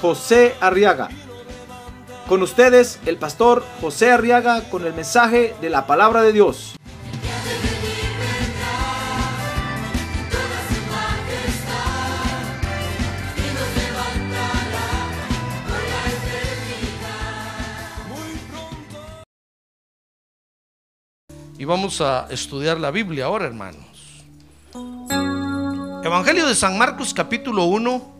José Arriaga. Con ustedes, el pastor José Arriaga con el mensaje de la palabra de Dios. Y vamos a estudiar la Biblia ahora, hermanos. Evangelio de San Marcos capítulo 1.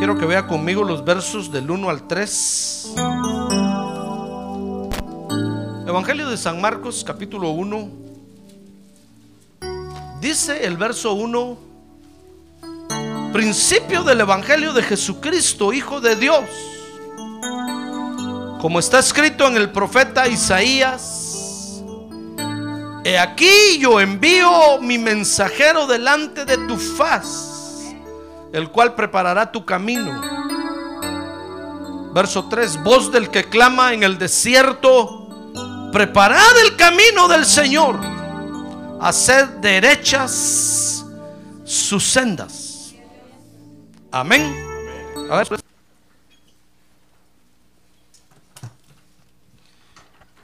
Quiero que vea conmigo los versos del 1 al 3. Evangelio de San Marcos capítulo 1. Dice el verso 1. Principio del Evangelio de Jesucristo, Hijo de Dios. Como está escrito en el profeta Isaías. He aquí yo envío mi mensajero delante de tu faz, el cual preparará tu camino. Verso 3, voz del que clama en el desierto, preparad el camino del Señor, haced derechas sus sendas. Amén.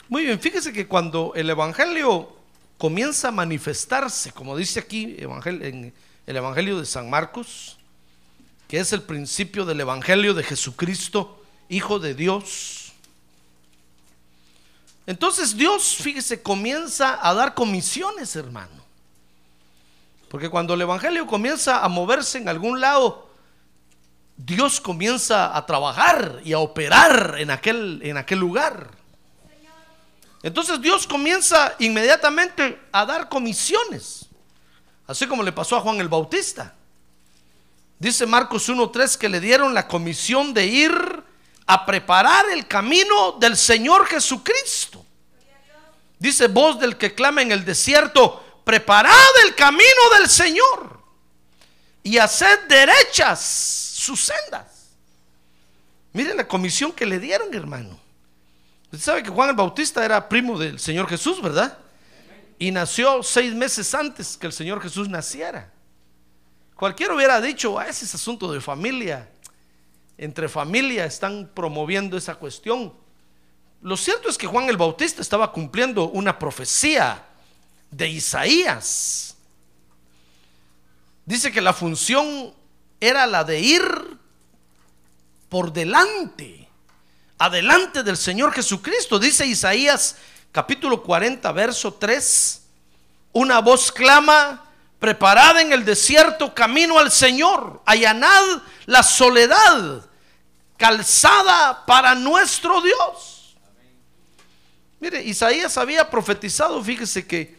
Muy bien, fíjese que cuando el Evangelio comienza a manifestarse, como dice aquí en el Evangelio de San Marcos, que es el principio del Evangelio de Jesucristo, Hijo de Dios. Entonces Dios, fíjese, comienza a dar comisiones, hermano. Porque cuando el Evangelio comienza a moverse en algún lado, Dios comienza a trabajar y a operar en aquel, en aquel lugar. Entonces Dios comienza inmediatamente a dar comisiones, así como le pasó a Juan el Bautista. Dice Marcos 1.3 que le dieron la comisión de ir a preparar el camino del Señor Jesucristo. Dice voz del que clama en el desierto, preparad el camino del Señor y haced derechas sus sendas. Mire la comisión que le dieron, hermano. Usted sabe que Juan el Bautista era primo del Señor Jesús, ¿verdad? Y nació seis meses antes que el Señor Jesús naciera. Cualquiera hubiera dicho, ah, ese es asunto de familia. Entre familia están promoviendo esa cuestión. Lo cierto es que Juan el Bautista estaba cumpliendo una profecía de Isaías. Dice que la función era la de ir por delante, adelante del Señor Jesucristo. Dice Isaías capítulo 40, verso 3. Una voz clama, preparad en el desierto camino al Señor, allanad la soledad, calzada para nuestro Dios. Mire, Isaías había profetizado, fíjese que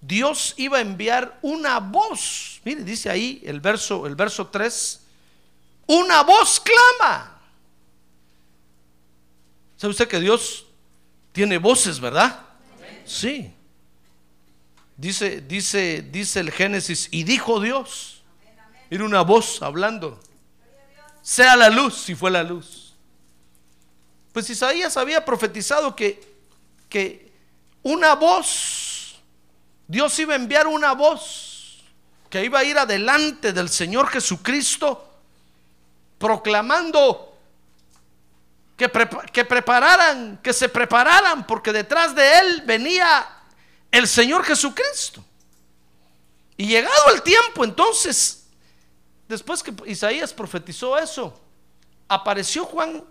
Dios iba a enviar una voz. Mire, dice ahí el verso, el verso 3. Una voz clama. ¿Sabe usted que Dios tiene voces, verdad? Sí. Dice, dice, dice el Génesis, y dijo Dios. Era una voz hablando. Sea la luz, si fue la luz. Pues Isaías había profetizado que, que una voz, Dios iba a enviar una voz que iba a ir adelante del Señor Jesucristo, proclamando que, que prepararan, que se prepararan, porque detrás de él venía el Señor Jesucristo. Y llegado el tiempo, entonces, después que Isaías profetizó eso, apareció Juan,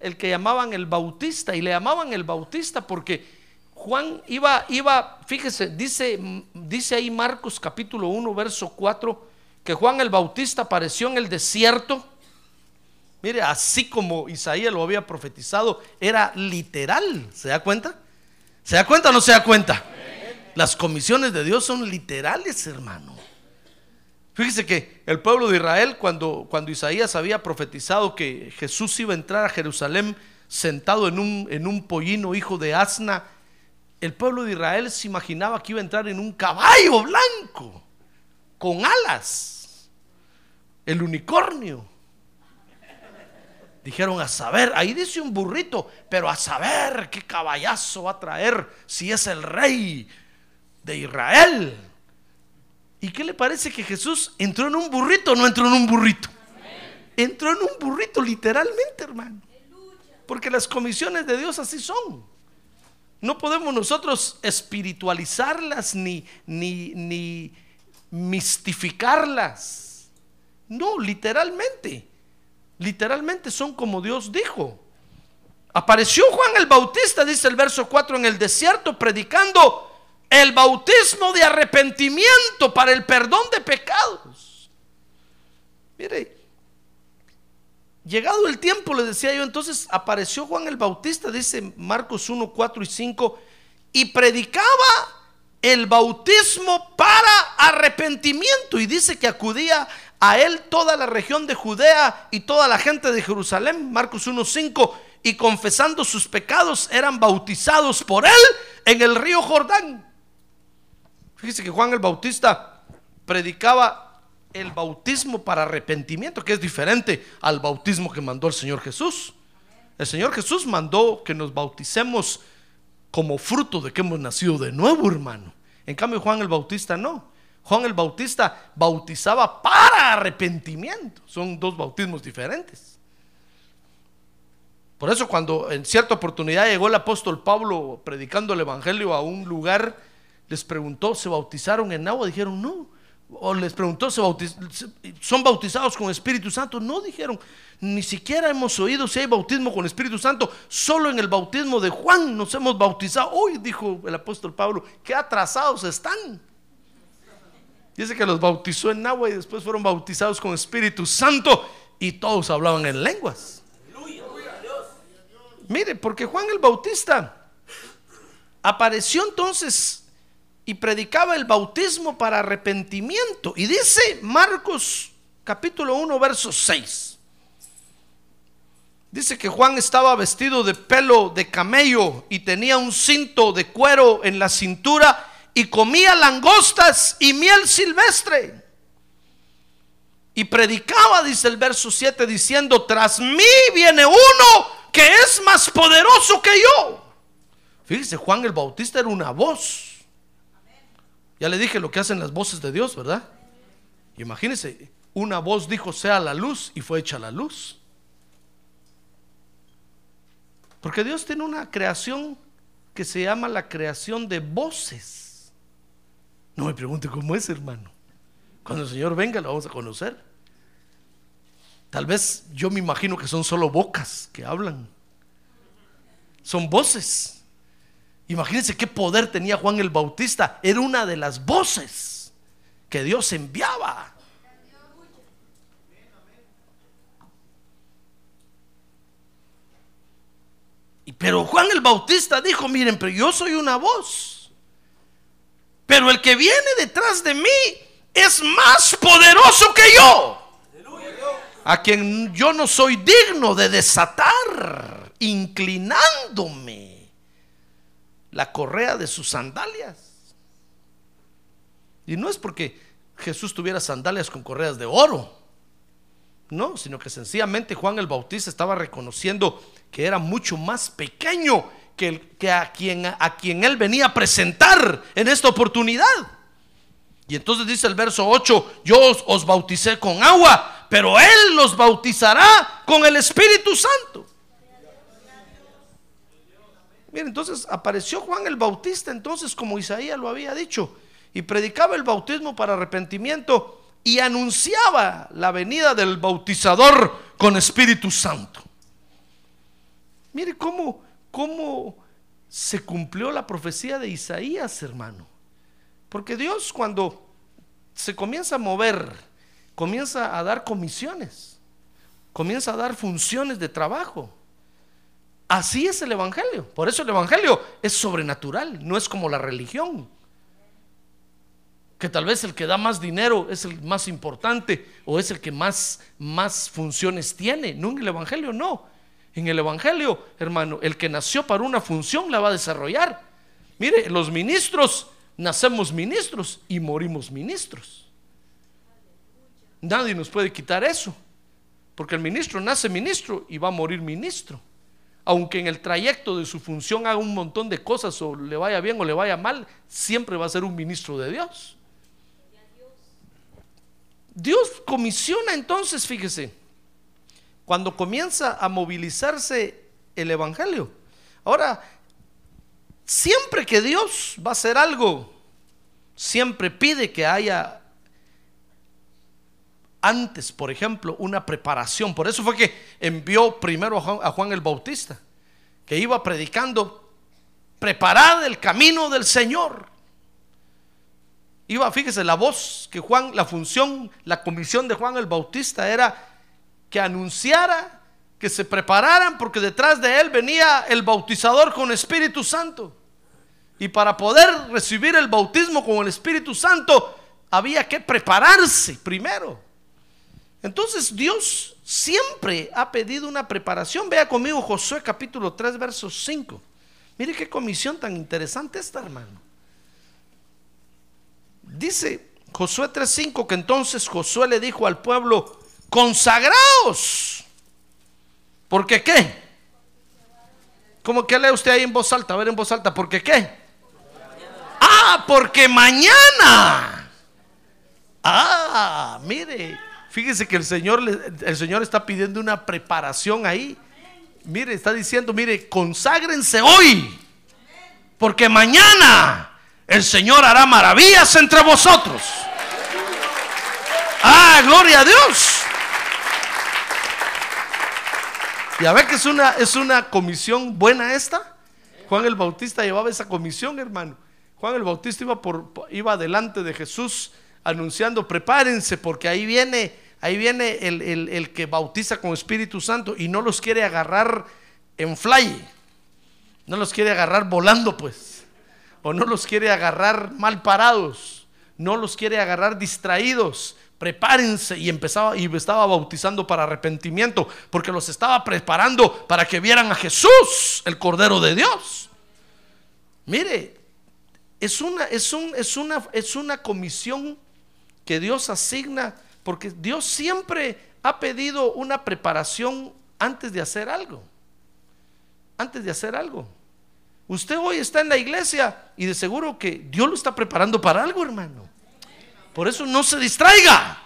el que llamaban el Bautista, y le llamaban el Bautista porque Juan iba, iba, fíjese, dice, dice ahí Marcos capítulo 1, verso 4, que Juan el Bautista apareció en el desierto. Mire, así como Isaías lo había profetizado, era literal. ¿Se da cuenta? ¿Se da cuenta o no se da cuenta? Las comisiones de Dios son literales, hermano. Fíjese que el pueblo de Israel, cuando, cuando Isaías había profetizado que Jesús iba a entrar a Jerusalén sentado en un, en un pollino hijo de asna, el pueblo de Israel se imaginaba que iba a entrar en un caballo blanco, con alas, el unicornio. Dijeron a saber, ahí dice un burrito, pero a saber qué caballazo va a traer si es el rey de Israel. ¿Y qué le parece que Jesús entró en un burrito o no entró en un burrito? Entró en un burrito literalmente, hermano. Porque las comisiones de Dios así son. No podemos nosotros espiritualizarlas ni, ni, ni mistificarlas. No, literalmente. Literalmente son como Dios dijo. Apareció Juan el Bautista, dice el verso 4, en el desierto predicando el bautismo de arrepentimiento para el perdón de pecados. Mire, llegado el tiempo, le decía yo, entonces apareció Juan el Bautista, dice Marcos 1, 4 y 5, y predicaba el bautismo para arrepentimiento. Y dice que acudía a él toda la región de Judea y toda la gente de Jerusalén, Marcos 1, 5, y confesando sus pecados eran bautizados por él en el río Jordán. Fíjese que Juan el Bautista predicaba el bautismo para arrepentimiento, que es diferente al bautismo que mandó el Señor Jesús. El Señor Jesús mandó que nos bauticemos como fruto de que hemos nacido de nuevo, hermano. En cambio, Juan el Bautista no. Juan el Bautista bautizaba para arrepentimiento. Son dos bautismos diferentes. Por eso cuando en cierta oportunidad llegó el apóstol Pablo predicando el Evangelio a un lugar, les preguntó, ¿se bautizaron en agua? Dijeron, no. O les preguntó, ¿son bautizados con Espíritu Santo? No, dijeron, ni siquiera hemos oído si hay bautismo con Espíritu Santo. Solo en el bautismo de Juan nos hemos bautizado. Hoy, dijo el apóstol Pablo, qué atrasados están. Dice que los bautizó en agua y después fueron bautizados con Espíritu Santo y todos hablaban en lenguas. Mire, porque Juan el Bautista apareció entonces y predicaba el bautismo para arrepentimiento. Y dice Marcos capítulo 1, verso 6. Dice que Juan estaba vestido de pelo de camello y tenía un cinto de cuero en la cintura y comía langostas y miel silvestre. Y predicaba, dice el verso 7, diciendo, tras mí viene uno que es más poderoso que yo. Fíjese, Juan el Bautista era una voz ya le dije lo que hacen las voces de Dios, ¿verdad? Imagínense, una voz dijo sea la luz y fue hecha la luz. Porque Dios tiene una creación que se llama la creación de voces. No me pregunte cómo es, hermano. Cuando el Señor venga lo vamos a conocer. Tal vez yo me imagino que son solo bocas que hablan. Son voces. Imagínense qué poder tenía Juan el Bautista. Era una de las voces que Dios enviaba. Pero Juan el Bautista dijo, miren, pero yo soy una voz. Pero el que viene detrás de mí es más poderoso que yo. A quien yo no soy digno de desatar, inclinándome la correa de sus sandalias. Y no es porque Jesús tuviera sandalias con correas de oro. No, sino que sencillamente Juan el Bautista estaba reconociendo que era mucho más pequeño que, el, que a, quien, a quien él venía a presentar en esta oportunidad. Y entonces dice el verso 8, yo os, os bauticé con agua, pero él los bautizará con el Espíritu Santo entonces apareció Juan el Bautista, entonces como Isaías lo había dicho, y predicaba el bautismo para arrepentimiento y anunciaba la venida del bautizador con Espíritu Santo. Mire cómo, cómo se cumplió la profecía de Isaías, hermano. Porque Dios cuando se comienza a mover, comienza a dar comisiones, comienza a dar funciones de trabajo. Así es el Evangelio. Por eso el Evangelio es sobrenatural, no es como la religión. que tal vez el que da más dinero es el más importante o es el que más, más funciones tiene. No en el Evangelio, no. En el Evangelio, hermano, el que nació para una función la va a desarrollar. Mire, los ministros nacemos ministros y morimos ministros. Nadie nos puede quitar eso. Porque el ministro nace ministro y va a morir ministro. Aunque en el trayecto de su función haga un montón de cosas o le vaya bien o le vaya mal, siempre va a ser un ministro de Dios. Dios comisiona entonces, fíjese, cuando comienza a movilizarse el Evangelio. Ahora, siempre que Dios va a hacer algo, siempre pide que haya antes, por ejemplo, una preparación. Por eso fue que envió primero a Juan, el Bautista, que iba predicando, preparad el camino del Señor. Iba, fíjese, la voz que Juan, la función, la comisión de Juan el Bautista era que anunciara, que se prepararan, porque detrás de él venía el bautizador con Espíritu Santo. Y para poder recibir el bautismo con el Espíritu Santo, había que prepararse primero. Entonces Dios siempre ha pedido una preparación. Vea conmigo Josué capítulo 3, verso 5. Mire qué comisión tan interesante esta, hermano. Dice Josué 3:5 que entonces Josué le dijo al pueblo, consagraos. ¿Porque qué? ¿Cómo que lee usted ahí en voz alta? A ver en voz alta, ¿porque qué? Ah, porque mañana. Ah, mire, fíjese que el Señor, el Señor está pidiendo una preparación ahí. Mire, está diciendo, mire, conságrense hoy. Porque mañana el Señor hará maravillas entre vosotros. Ah, gloria a Dios. Y a ver que es una, es una comisión buena esta. Juan el Bautista llevaba esa comisión, hermano. Juan el Bautista iba, por, iba delante de Jesús anunciando, prepárense porque ahí viene, ahí viene el, el que bautiza con Espíritu Santo y no los quiere agarrar en fly. No los quiere agarrar volando, pues o no los quiere agarrar mal parados, no los quiere agarrar distraídos. Prepárense y empezaba y estaba bautizando para arrepentimiento, porque los estaba preparando para que vieran a Jesús, el Cordero de Dios. Mire, es una, es un, es una, es una comisión que Dios asigna, porque Dios siempre ha pedido una preparación antes de hacer algo. Antes de hacer algo. Usted hoy está en la iglesia y de seguro que Dios lo está preparando para algo, hermano. Por eso no se distraiga.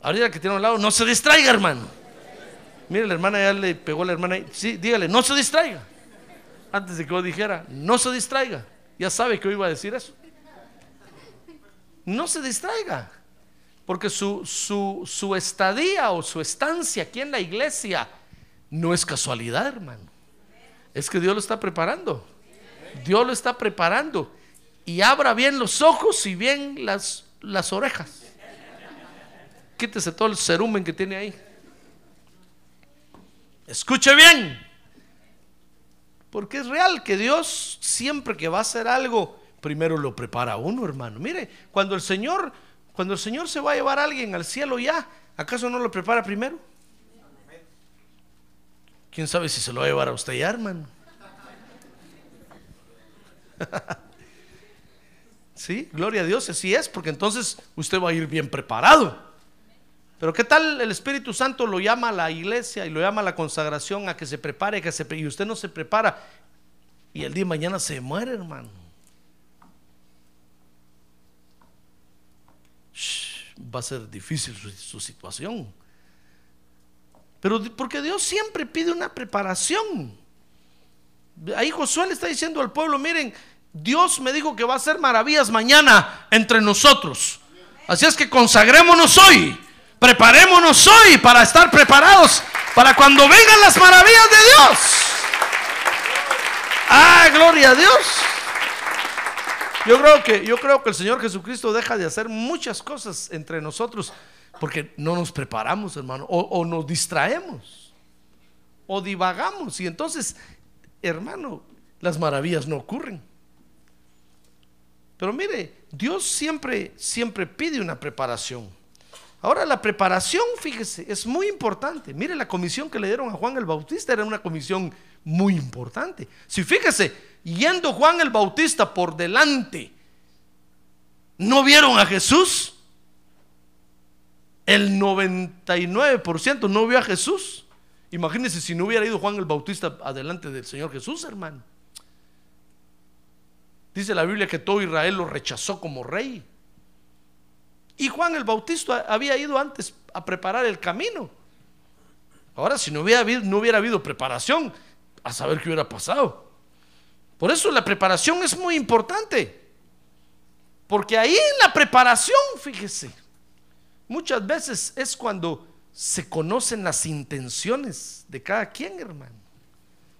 Ahorita que tiene a un lado, no se distraiga, hermano. Mire, la hermana ya le pegó a la hermana. Sí, dígale, no se distraiga. Antes de que yo dijera, no se distraiga. Ya sabe que yo iba a decir eso. No se distraiga. Porque su, su, su estadía o su estancia aquí en la iglesia no es casualidad, hermano. Es que Dios lo está preparando. Dios lo está preparando. Y abra bien los ojos y bien las, las orejas. Quítese todo el cerumen que tiene ahí. Escuche bien. Porque es real que Dios siempre que va a hacer algo, primero lo prepara a uno, hermano. Mire, cuando el Señor, cuando el Señor se va a llevar a alguien al cielo ya, ¿acaso no lo prepara primero? ¿Quién sabe si se lo va a llevar a usted ya, hermano? Sí, gloria a Dios, así es, porque entonces usted va a ir bien preparado. Pero ¿qué tal el Espíritu Santo lo llama a la iglesia y lo llama a la consagración a que se prepare, que se, y usted no se prepara y el día de mañana se muere, hermano? Va a ser difícil su situación. Pero porque Dios siempre pide una preparación. Ahí Josué le está diciendo al pueblo, miren, Dios me dijo que va a hacer maravillas mañana entre nosotros. Así es que consagrémonos hoy, preparémonos hoy para estar preparados para cuando vengan las maravillas de Dios. Ah, gloria a Dios. Yo creo que yo creo que el Señor Jesucristo deja de hacer muchas cosas entre nosotros porque no nos preparamos, hermano, o, nos distraemos, o divagamos. Y entonces, hermano, las maravillas no ocurren. Pero mire, Dios siempre, siempre pide una preparación. Ahora la preparación, fíjese, es muy importante. Mire, la comisión que le dieron a Juan el Bautista era una comisión muy importante. Si fíjese, yendo Juan el Bautista por delante, ¿no vieron a Jesús? El 99% no vio a Jesús. Imagínense si no hubiera ido Juan el Bautista adelante del Señor Jesús, hermano. Dice la Biblia que todo Israel lo rechazó como rey. Y Juan el Bautista había ido antes a preparar el camino. Ahora, si no hubiera habido, no hubiera habido preparación, a saber qué hubiera pasado. Por eso la preparación es muy importante. Porque ahí en la preparación, fíjese, muchas veces es cuando se conocen las intenciones de cada quien, hermano.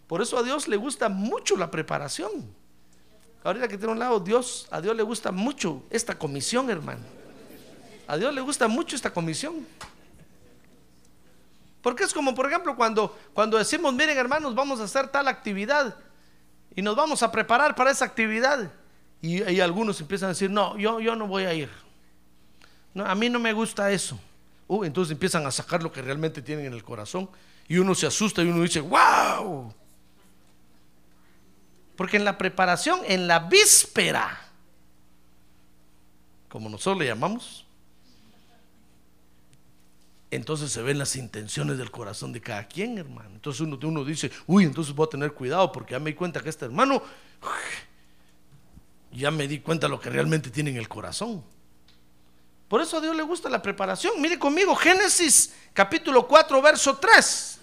Por eso a Dios le gusta mucho la preparación. Ahorita que tiene un lado, Dios, a Dios le gusta mucho esta comisión, hermano. A Dios le gusta mucho esta comisión. Porque es como, por ejemplo, cuando, cuando decimos, miren hermanos, vamos a hacer tal actividad y nos vamos a preparar para esa actividad. Y, algunos empiezan a decir, no, yo, yo no voy a ir. A mí no me gusta eso. Uh, entonces empiezan a sacar lo que realmente tienen en el corazón. Y uno se asusta y uno dice, wow. Porque en la preparación, en la víspera, como nosotros le llamamos, entonces se ven las intenciones del corazón de cada quien, hermano. Entonces uno, dice, uy, entonces voy a tener cuidado porque ya me di cuenta que este hermano, ya me di cuenta lo que realmente tiene en el corazón. Por eso a Dios le gusta la preparación. Mire conmigo, Génesis capítulo 4, verso 3.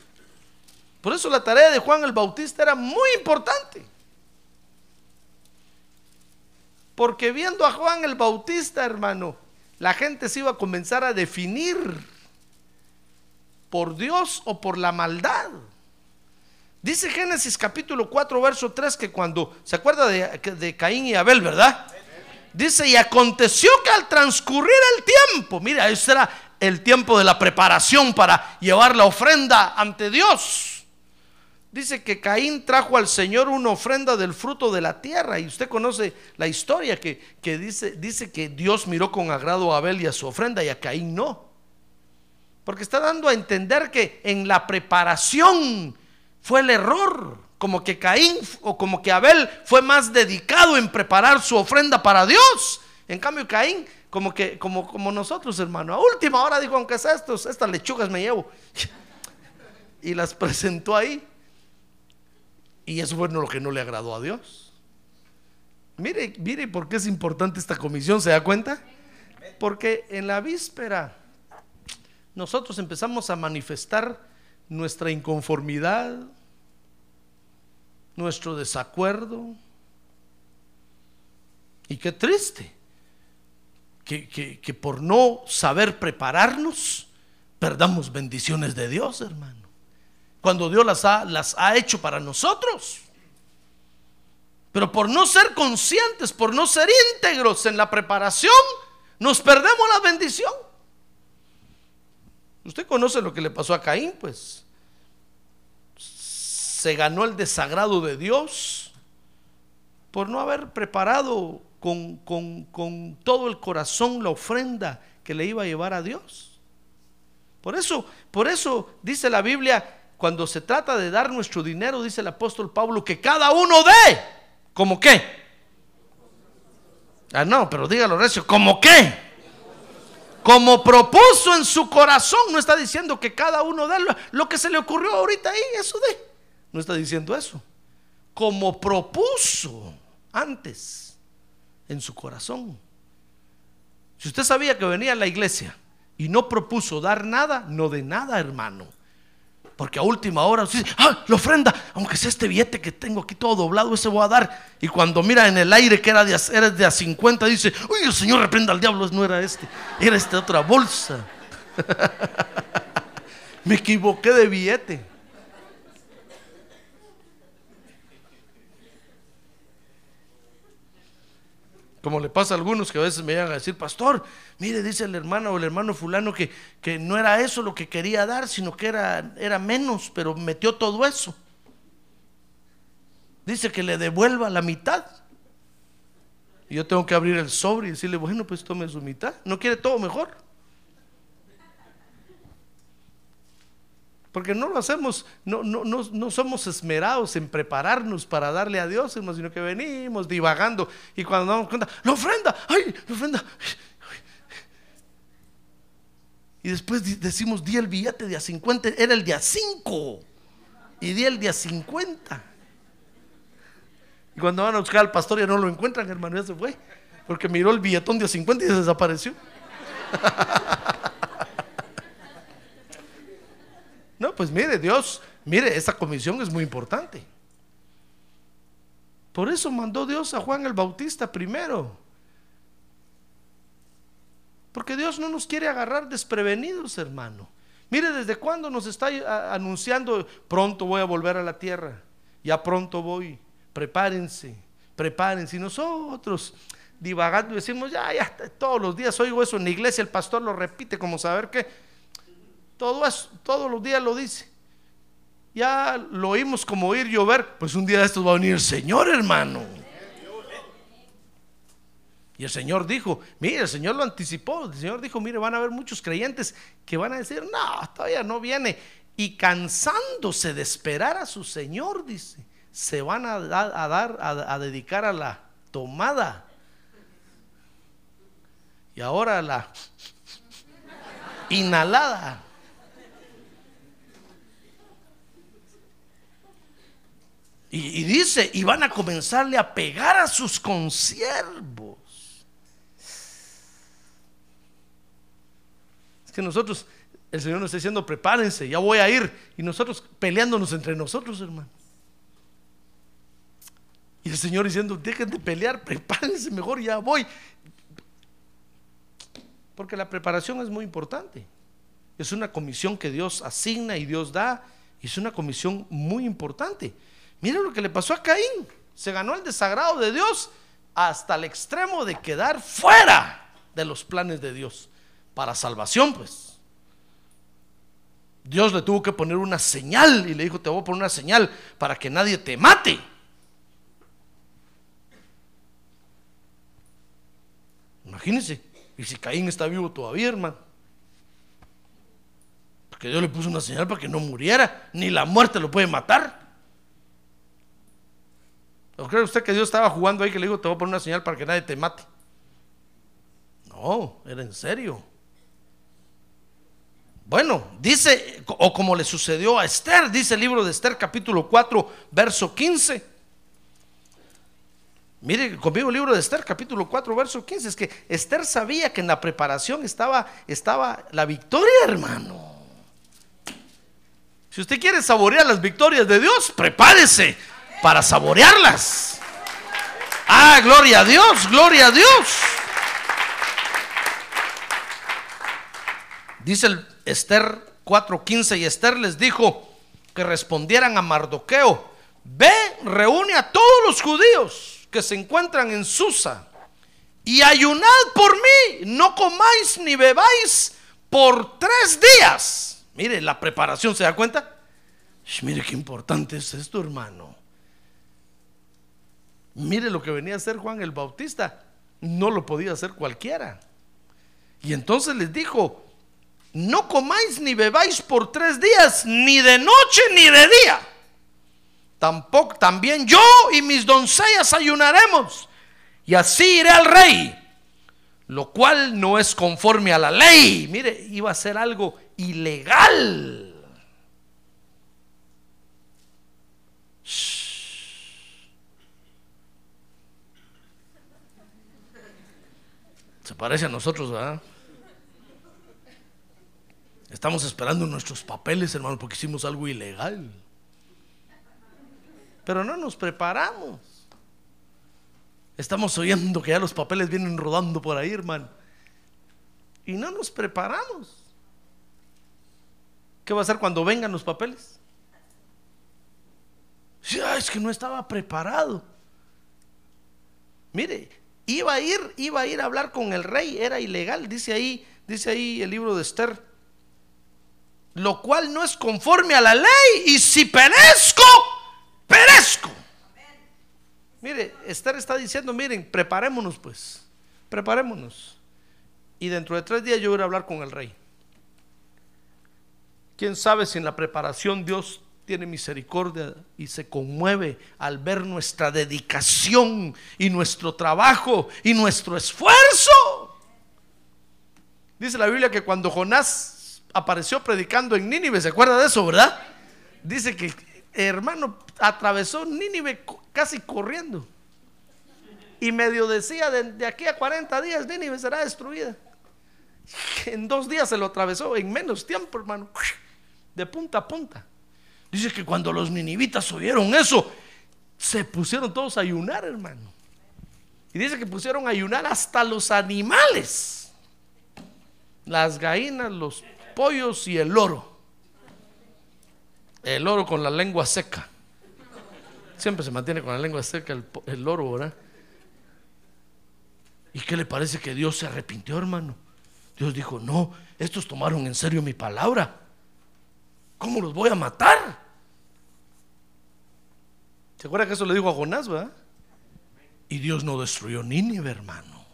Por eso la tarea de Juan el Bautista era muy importante. Porque viendo a Juan el Bautista, hermano, la gente se iba a comenzar a definir por Dios o por la maldad. Dice Génesis capítulo 4, verso 3 que cuando, ¿se acuerda de, Caín y Abel, verdad? Dice, y aconteció que al transcurrir el tiempo, mira, ese era el tiempo de la preparación para llevar la ofrenda ante Dios. Dice que Caín trajo al Señor una ofrenda del fruto de la tierra. Y usted conoce la historia que, que dice, dice que Dios miró con agrado a Abel y a su ofrenda y a Caín no. Porque está dando a entender que en la preparación fue el error. Como que Caín o como que Abel fue más dedicado en preparar su ofrenda para Dios. En cambio Caín, como que como, como nosotros, hermano, a última hora dijo, aunque sea estos, estas lechugas me llevo. Y las presentó ahí. Y eso fue lo que no le agradó a Dios. Mire, mire por qué es importante esta comisión, ¿se da cuenta? Porque en la víspera nosotros empezamos a manifestar nuestra inconformidad, nuestro desacuerdo. Y qué triste que, por no saber prepararnos, perdamos bendiciones de Dios, hermano. Cuando Dios las ha, las ha hecho para nosotros. Pero por no ser conscientes, por no ser íntegros en la preparación, nos perdemos la bendición. Usted conoce lo que le pasó a Caín, pues. Se ganó el desagrado de Dios por no haber preparado con, con, todo el corazón la ofrenda que le iba a llevar a Dios. Por eso, por eso dice la Biblia, cuando se trata de dar nuestro dinero, dice el apóstol Pablo, que cada uno dé. ¿Como qué? Ah, no, pero dígalo recio, ¿como qué? Como propuso en su corazón, no está diciendo que cada uno de lo, lo que se le ocurrió ahorita ahí, eso de. No está diciendo eso. Como propuso antes en su corazón. Si usted sabía que venía a la iglesia y no propuso dar nada, no de nada, hermano. Porque a última hora dice, ah, la ofrenda, aunque sea este billete que tengo aquí todo doblado, ese voy a dar. Y cuando mira en el aire que era de, era de a 50, dice, uy, el Señor reprenda al diablo, no era este, era esta otra bolsa. Me equivoqué de billete. Como le pasa a algunos que a veces me llegan a decir, pastor, mire, dice el hermano o el hermano fulano que, que no era eso lo que quería dar, sino que era, era menos, pero metió todo eso. Dice que le devuelva la mitad. Y yo tengo que abrir el sobre y decirle, bueno, pues tome su mitad. ¿No quiere todo mejor? Porque no lo hacemos, no, no, no, somos esmerados en prepararnos para darle a Dios, hermano, sino que venimos divagando. Y cuando nos damos cuenta, la ofrenda, ay, la ofrenda. Y después decimos, di el billete de a 50, era el día 5. Y di el día 50. Y cuando van a buscar al pastor ya no lo encuentran, hermano, ya se fue. Porque miró el billetón de a 50 y se desapareció. No, pues mire, Dios, mire, esta comisión es muy importante. Por eso mandó Dios a Juan el Bautista primero. Porque Dios no nos quiere agarrar desprevenidos, hermano. Mire, desde cuándo nos está anunciando, pronto voy a volver a la tierra, ya pronto voy, prepárense, prepárense. Y nosotros divagando decimos, ya, ya, todos los días oigo eso en la iglesia, el pastor lo repite como saber que todo eso, todos los días lo dice. Ya lo oímos como oír llover, pues un día de estos va a venir el Señor, hermano. Y el Señor dijo, mire, el Señor lo anticipó, el Señor dijo, mire, van a haber muchos creyentes que van a decir, no, todavía no viene. Y cansándose de esperar a su Señor, dice, se van a, da- a dar, a, a dedicar a la tomada. Y ahora la inhalada. Y, dice, y van a comenzarle a pegar a sus consiervos. Es que nosotros, el Señor nos está diciendo, prepárense, ya voy a ir. Y nosotros peleándonos entre nosotros, hermano. Y el Señor diciendo, dejen de pelear, prepárense mejor, ya voy. Porque la preparación es muy importante. Es una comisión que Dios asigna y Dios da. Y es una comisión muy importante. Miren lo que le pasó a Caín. Se ganó el desagrado de Dios hasta el extremo de quedar fuera de los planes de Dios. Para salvación, pues. Dios le tuvo que poner una señal y le dijo, te voy a poner una señal para que nadie te mate. Imagínense. Y si Caín está vivo todavía, hermano. Porque Dios le puso una señal para que no muriera. Ni la muerte lo puede matar. ¿O cree usted que Dios estaba jugando ahí que le dijo, te voy a poner una señal para que nadie te mate? No, era en serio. Bueno, dice, o como le sucedió a Esther, dice el libro de Esther capítulo 4, verso 15. Mire conmigo el libro de Esther, capítulo 4, verso 15. Es que Esther sabía que en la preparación estaba, estaba la victoria, hermano. Si usted quiere saborear las victorias de Dios, prepárese para saborearlas. Ah, gloria a Dios, gloria a Dios. Dice el Esther 4:15 y Esther les dijo que respondieran a Mardoqueo, ve, reúne a todos los judíos que se encuentran en Susa y ayunad por mí, no comáis ni bebáis por tres días. Mire, la preparación, ¿se da cuenta? Mire qué importante es esto, hermano. Mire lo que venía a hacer Juan el Bautista. No lo podía hacer cualquiera. Y entonces les dijo, no comáis ni bebáis por tres días, ni de noche ni de día. Tampoco, también yo y mis doncellas ayunaremos. Y así iré al rey. Lo cual no es conforme a la ley. Mire, iba a ser algo ilegal. Se parece a nosotros, ¿verdad? Estamos esperando nuestros papeles, hermano, porque hicimos algo ilegal. Pero no nos preparamos. Estamos oyendo que ya los papeles vienen rodando por ahí, hermano. Y no nos preparamos. ¿Qué va a hacer cuando vengan los papeles? Ya, es que no estaba preparado. Mire, iba a ir, iba a ir a hablar con el rey, era ilegal, dice ahí, dice ahí el libro de Esther. Lo cual no es conforme a la ley, y si perezco, perezco. Mire, Esther está diciendo, miren, preparémonos pues, preparémonos. Y dentro de tres días yo voy a hablar con el rey. ¿Quién sabe si en la preparación Dios tiene misericordia y se conmueve al ver nuestra dedicación y nuestro trabajo y nuestro esfuerzo? Dice la Biblia que cuando Jonás apareció predicando en Nínive, ¿se acuerda de eso, verdad? Dice que hermano atravesó Nínive casi corriendo. Y medio decía, de, aquí a 40 días Nínive será destruida. En dos días se lo atravesó, en menos tiempo, hermano, de punta a punta. Dice que cuando los ninivitas oyeron eso, se pusieron todos a ayunar, hermano. Y dice que pusieron a ayunar hasta los animales. Las gallinas, los pollos y el loro. El loro con la lengua seca. Siempre se mantiene con la lengua seca el, el loro, ¿verdad? ¿Y qué le parece que Dios se arrepintió, hermano? Dios dijo, no, estos tomaron en serio mi palabra. ¿Cómo los voy a matar? ¿Se acuerda que eso le dijo a Jonás, verdad? Y Dios no destruyó Nínive, hermano.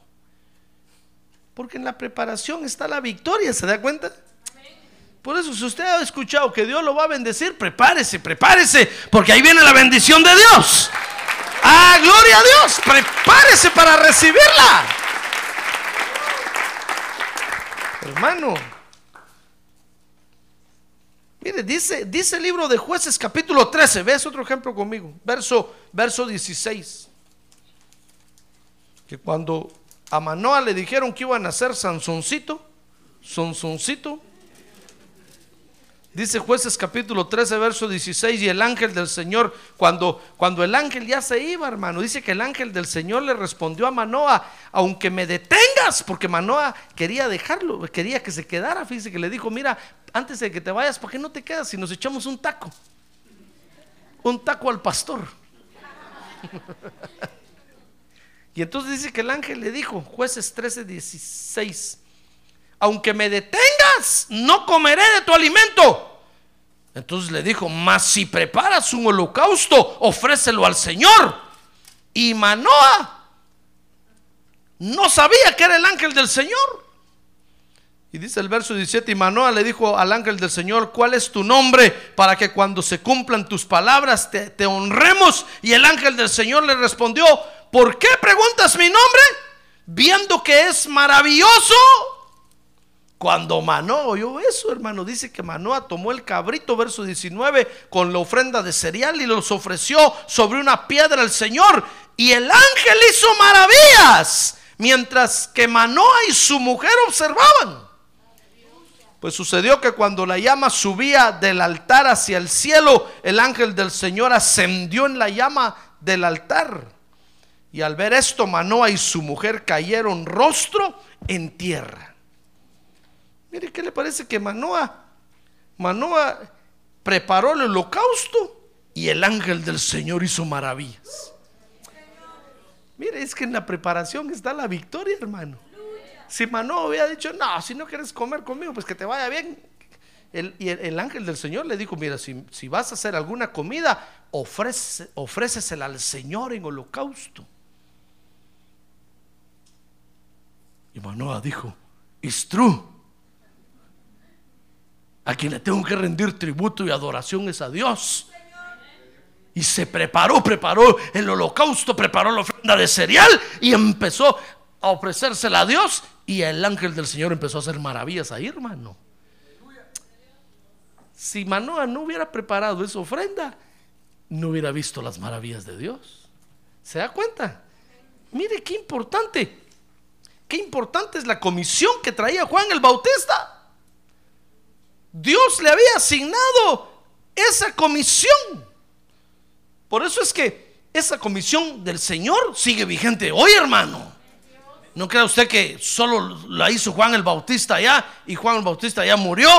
Porque en la preparación está la victoria, ¿se da cuenta? Por eso, si usted ha escuchado que Dios lo va a bendecir, prepárese, prepárese, porque ahí viene la bendición de Dios. ¡Ah, gloria a Dios! Prepárese para recibirla. Hermano, dice, dice el libro de jueces capítulo 13, ves otro ejemplo conmigo, verso, verso 16, que cuando a Manoa le dijeron que iban a nacer Sansoncito, Sonsoncito, Dice jueces capítulo 13, verso 16, y el ángel del Señor, cuando, cuando el ángel ya se iba, hermano, dice que el ángel del Señor le respondió a Manoa, aunque me detengas, porque Manoa quería dejarlo, quería que se quedara, fíjese que le dijo, mira, antes de que te vayas, ¿por qué no te quedas si nos echamos un taco? Un taco al pastor. y entonces dice que el ángel le dijo, jueces 13, 16, aunque me detengas, no comeré de tu alimento. Entonces le dijo, mas si preparas un holocausto, ofrécelo al Señor. Y Manoa no sabía que era el ángel del Señor. Y dice el verso 17, y Manoa le dijo al ángel del Señor, ¿cuál es tu nombre para que cuando se cumplan tus palabras te, te honremos? Y el ángel del Señor le respondió, ¿por qué preguntas mi nombre? Viendo que es maravilloso cuando Manoa oyó eso, hermano, dice que Manoa tomó el cabrito, verso 19, con la ofrenda de cereal y los ofreció sobre una piedra al Señor. Y el ángel hizo maravillas, mientras que Manoa y su mujer observaban. Pues sucedió que cuando la llama subía del altar hacia el cielo, el ángel del Señor ascendió en la llama del altar. Y al ver esto, Manoa y su mujer cayeron rostro en tierra. Mire, ¿qué le parece que Manoa, Manoa preparó el holocausto y el ángel del Señor hizo maravillas? Mire, es que en la preparación está la victoria, hermano. Si Manoa hubiera dicho, no, si no quieres comer conmigo, pues que te vaya bien. El, y el, el, ángel del Señor le dijo, mira, si, vas a hacer alguna comida, ofrece, al Señor en holocausto. Y Manoa dijo, it's true. A quien le tengo que rendir tributo y adoración es a Dios. Y se preparó, preparó el holocausto, preparó la ofrenda de cereal y empezó a ofrecérsela a Dios. Y el ángel del Señor empezó a hacer maravillas ahí, hermano. Si Manoa no hubiera preparado esa ofrenda, no hubiera visto las maravillas de Dios. ¿Se da cuenta? Mire qué importante. Qué importante es la comisión que traía Juan el Bautista. Dios le había asignado esa comisión. Por eso es que esa comisión del Señor sigue vigente hoy, hermano. No crea usted que solo la hizo Juan el Bautista allá y Juan el Bautista ya murió,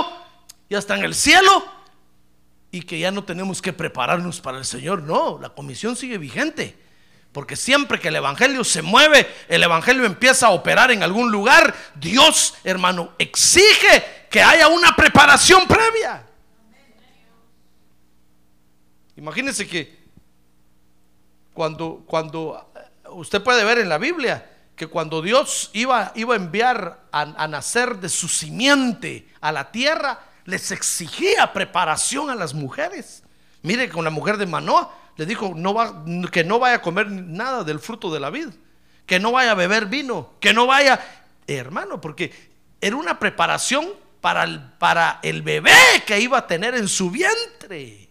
ya está en el cielo y que ya no tenemos que prepararnos para el Señor. No, la comisión sigue vigente. Porque siempre que el Evangelio se mueve, el Evangelio empieza a operar en algún lugar, Dios, hermano, exige que haya una preparación previa. Imagínense que cuando, cuando eh, usted puede ver en la Biblia que cuando Dios iba, iba a enviar a, a nacer de su simiente a la tierra, les exigía preparación a las mujeres. Mire, con la mujer de Manoa le dijo que no vaya a comer nada del fruto de la vid, que no vaya a beber vino, que no vaya, hermano, porque era una preparación para el, para el bebé que iba a tener en su vientre,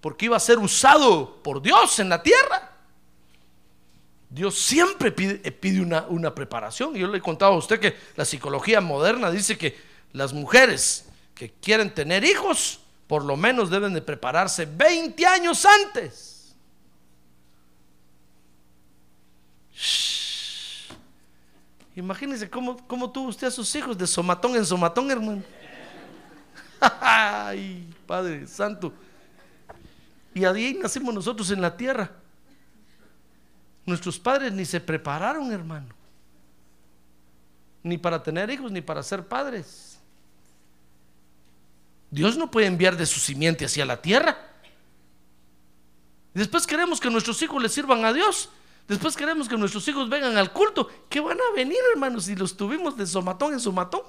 porque iba a ser usado por Dios en la tierra. Dios siempre pide, eh, una, una preparación. Yo le he contado a usted que la psicología moderna dice que las mujeres que quieren tener hijos, por lo menos deben de prepararse 20 años antes. Shh. Imagínense cómo, cómo tuvo usted a sus hijos de somatón en somatón, hermano. Ay, Padre Santo. Y ahí nacimos nosotros en la tierra. Nuestros padres ni se prepararon, hermano. Ni para tener hijos, ni para ser padres. Dios no puede enviar de su simiente hacia la tierra. Después queremos que nuestros hijos le sirvan a Dios. Después queremos que nuestros hijos vengan al culto. ¿Qué van a venir, hermanos, si los tuvimos de somatón en somatón?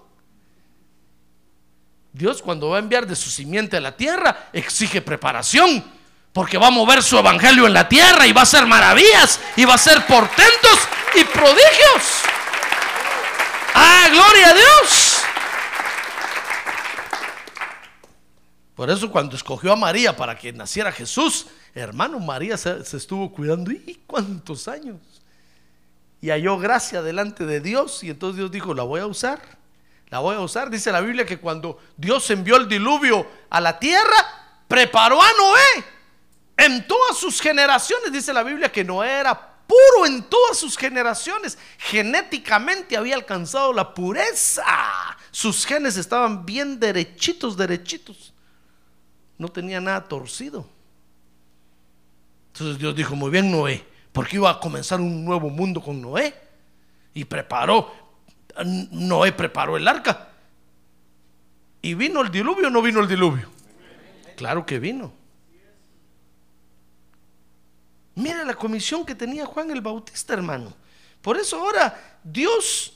Dios cuando va a enviar de su simiente a la tierra, exige preparación. Porque va a mover su evangelio en la tierra y va a hacer maravillas y va a hacer portentos y prodigios. ¡Ah, gloria a Dios! Por eso cuando escogió a María para que naciera Jesús, hermano, María se, estuvo cuidando. ¿Y cuántos años? Y halló gracia delante de Dios y entonces Dios dijo, la voy a usar. La voy a usar. Dice la Biblia que cuando Dios envió el diluvio a la tierra, preparó a Noé en todas sus generaciones. Dice la Biblia que Noé era puro en todas sus generaciones. Genéticamente había alcanzado la pureza. Sus genes estaban bien derechitos, derechitos. No tenía nada torcido. Entonces Dios dijo, muy bien Noé, porque iba a comenzar un nuevo mundo con Noé. Y preparó, Noé preparó el arca. ¿Y vino el diluvio o no vino el diluvio? Claro que vino. Mira la comisión que tenía Juan el Bautista, hermano. Por eso ahora Dios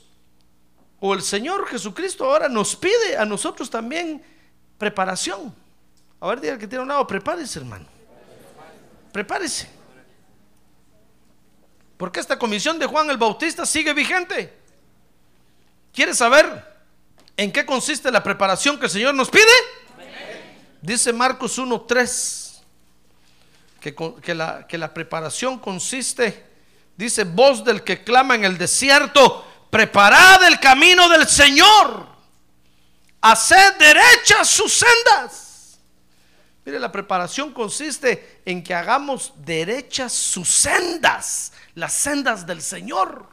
o el Señor Jesucristo ahora nos pide a nosotros también preparación. A ver, diga que tiene un lado, prepárese, hermano. Prepárese. Porque esta comisión de Juan el Bautista sigue vigente. ¿Quiere saber en qué consiste la preparación que el Señor nos pide? Dice Marcos 1.3 que, que, la, que la preparación consiste, dice, voz del que clama en el desierto, preparad el camino del Señor, haced derechas sus sendas. Mire, la preparación consiste en que hagamos derechas sus sendas, las sendas del Señor.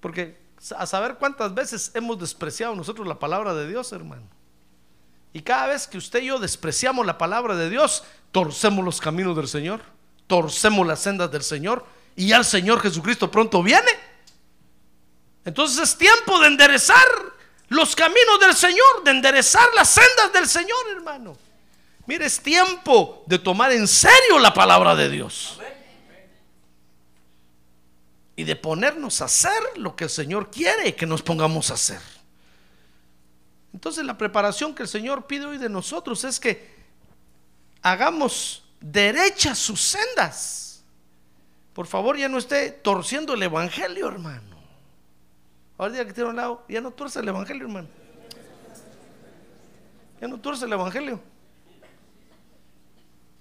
Porque a saber cuántas veces hemos despreciado nosotros la palabra de Dios, hermano. Y cada vez que usted y yo despreciamos la palabra de Dios, torcemos los caminos del Señor, torcemos las sendas del Señor y ya el Señor Jesucristo pronto viene. Entonces es tiempo de enderezar los caminos del Señor, de enderezar las sendas del Señor, hermano. Mire, es tiempo de tomar en serio la palabra de Dios. Y de ponernos a hacer lo que el Señor quiere que nos pongamos a hacer. Entonces la preparación que el Señor pide hoy de nosotros es que hagamos derechas sus sendas. Por favor, ya no esté torciendo el Evangelio, hermano. Ahora día que tiene un lado, ya no tuerce el Evangelio, hermano. Ya no tuerce el Evangelio.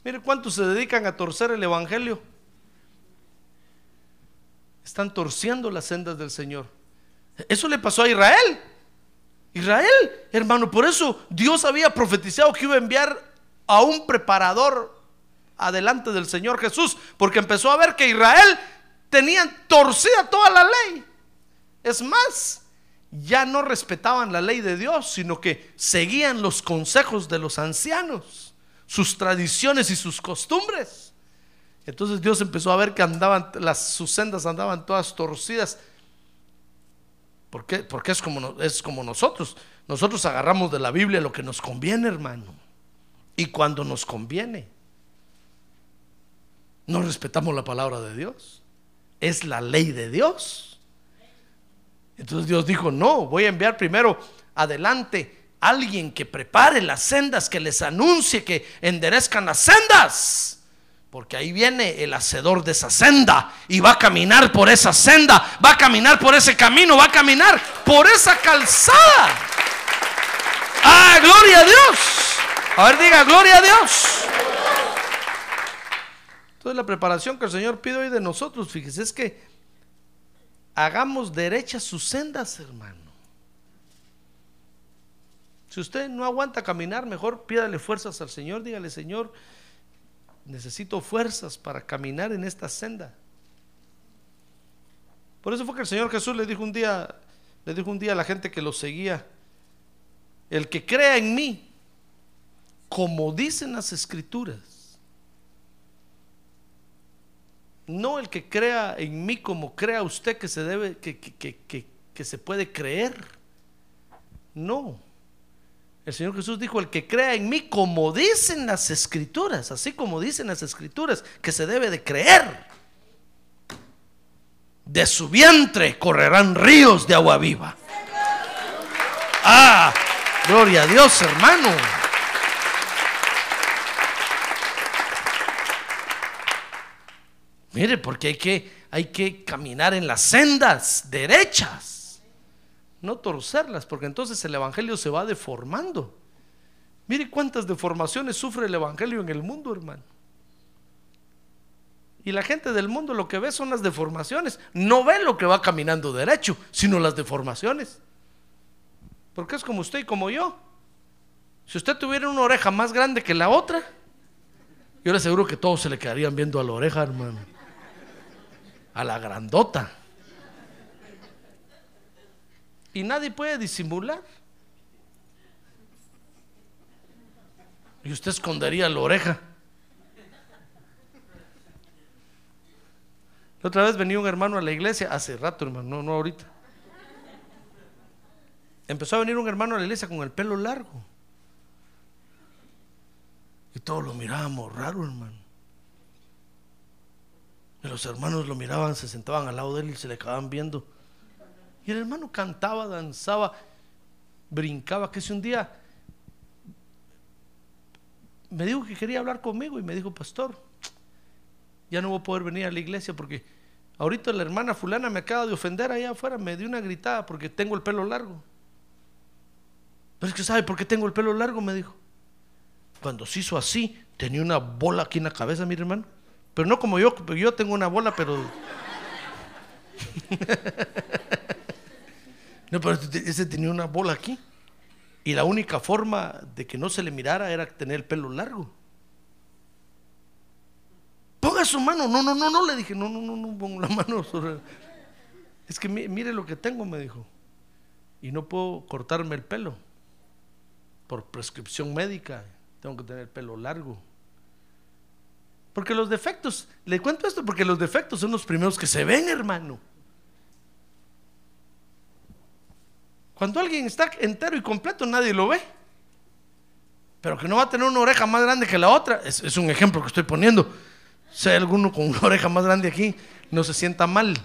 Mire cuántos se dedican a torcer el Evangelio. Están torciendo las sendas del Señor. Eso le pasó a Israel. Israel, hermano, por eso Dios había profetizado que iba a enviar a un preparador adelante del Señor Jesús, porque empezó a ver que Israel tenía torcida toda la ley. Es más, ya no respetaban la ley de Dios, sino que seguían los consejos de los ancianos, sus tradiciones y sus costumbres. Entonces Dios empezó a ver que andaban, las, sus sendas andaban todas torcidas. ¿Por qué? Porque es como, es como nosotros. Nosotros agarramos de la Biblia lo que nos conviene, hermano. Y cuando nos conviene. No respetamos la palabra de Dios. Es la ley de Dios. Entonces Dios dijo, no, voy a enviar primero adelante alguien que prepare las sendas, que les anuncie que enderezcan las sendas. Porque ahí viene el hacedor de esa senda y va a caminar por esa senda, va a caminar por ese camino, va a caminar por esa calzada. Ah, gloria a Dios. A ver, diga, gloria a Dios. Entonces la preparación que el Señor pide hoy de nosotros, fíjese, es que hagamos derechas sus sendas, hermano. Si usted no aguanta caminar, mejor pídale fuerzas al Señor, dígale, Señor, necesito fuerzas para caminar en esta senda. Por eso fue que el Señor Jesús le dijo un día, le dijo un día a la gente que lo seguía, el que crea en mí, como dicen las escrituras, no el que crea en mí como crea usted que se debe, que, que, que se puede creer. No. El Señor Jesús dijo, el que crea en mí, como dicen las escrituras, así como dicen las escrituras, que se debe de creer. De su vientre correrán ríos de agua viva. Ah, gloria a Dios, hermano. Mire, porque hay que, hay que caminar en las sendas derechas no torcerlas, porque entonces el Evangelio se va deformando. Mire cuántas deformaciones sufre el Evangelio en el mundo, hermano. Y la gente del mundo lo que ve son las deformaciones. No ve lo que va caminando derecho, sino las deformaciones. Porque es como usted y como yo. Si usted tuviera una oreja más grande que la otra, yo le aseguro que todos se le quedarían viendo a la oreja, hermano. A la grandota. Y nadie puede disimular. Y usted escondería la oreja. La otra vez venía un hermano a la iglesia, hace rato, hermano, no, no ahorita. Empezó a venir un hermano a la iglesia con el pelo largo. Y todos lo mirábamos raro, hermano. Y los hermanos lo miraban, se sentaban al lado de él y se le acababan viendo. Y el hermano cantaba, danzaba, brincaba, que si un día me dijo que quería hablar conmigo y me dijo, pastor, ya no voy a poder venir a la iglesia porque ahorita la hermana fulana me acaba de ofender allá afuera, me dio una gritada porque tengo el pelo largo. Pero es que sabe por qué tengo el pelo largo, me dijo. Cuando se hizo así, tenía una bola aquí en la cabeza, mi hermano. Pero no como yo, yo tengo una bola, pero... No, pero ese tenía una bola aquí. Y la única forma de que no se le mirara era tener el pelo largo. Ponga su mano. No, no, no, no. Le dije, no, no, no, no pongo la mano sobre. Es que mire lo que tengo, me dijo. Y no puedo cortarme el pelo. Por prescripción médica. Tengo que tener el pelo largo. Porque los defectos, le cuento esto porque los defectos son los primeros que se ven, hermano. Cuando alguien está entero y completo, nadie lo ve. Pero que no va a tener una oreja más grande que la otra, es, un ejemplo que estoy poniendo. Si hay alguno con una oreja más grande aquí, no se sienta mal.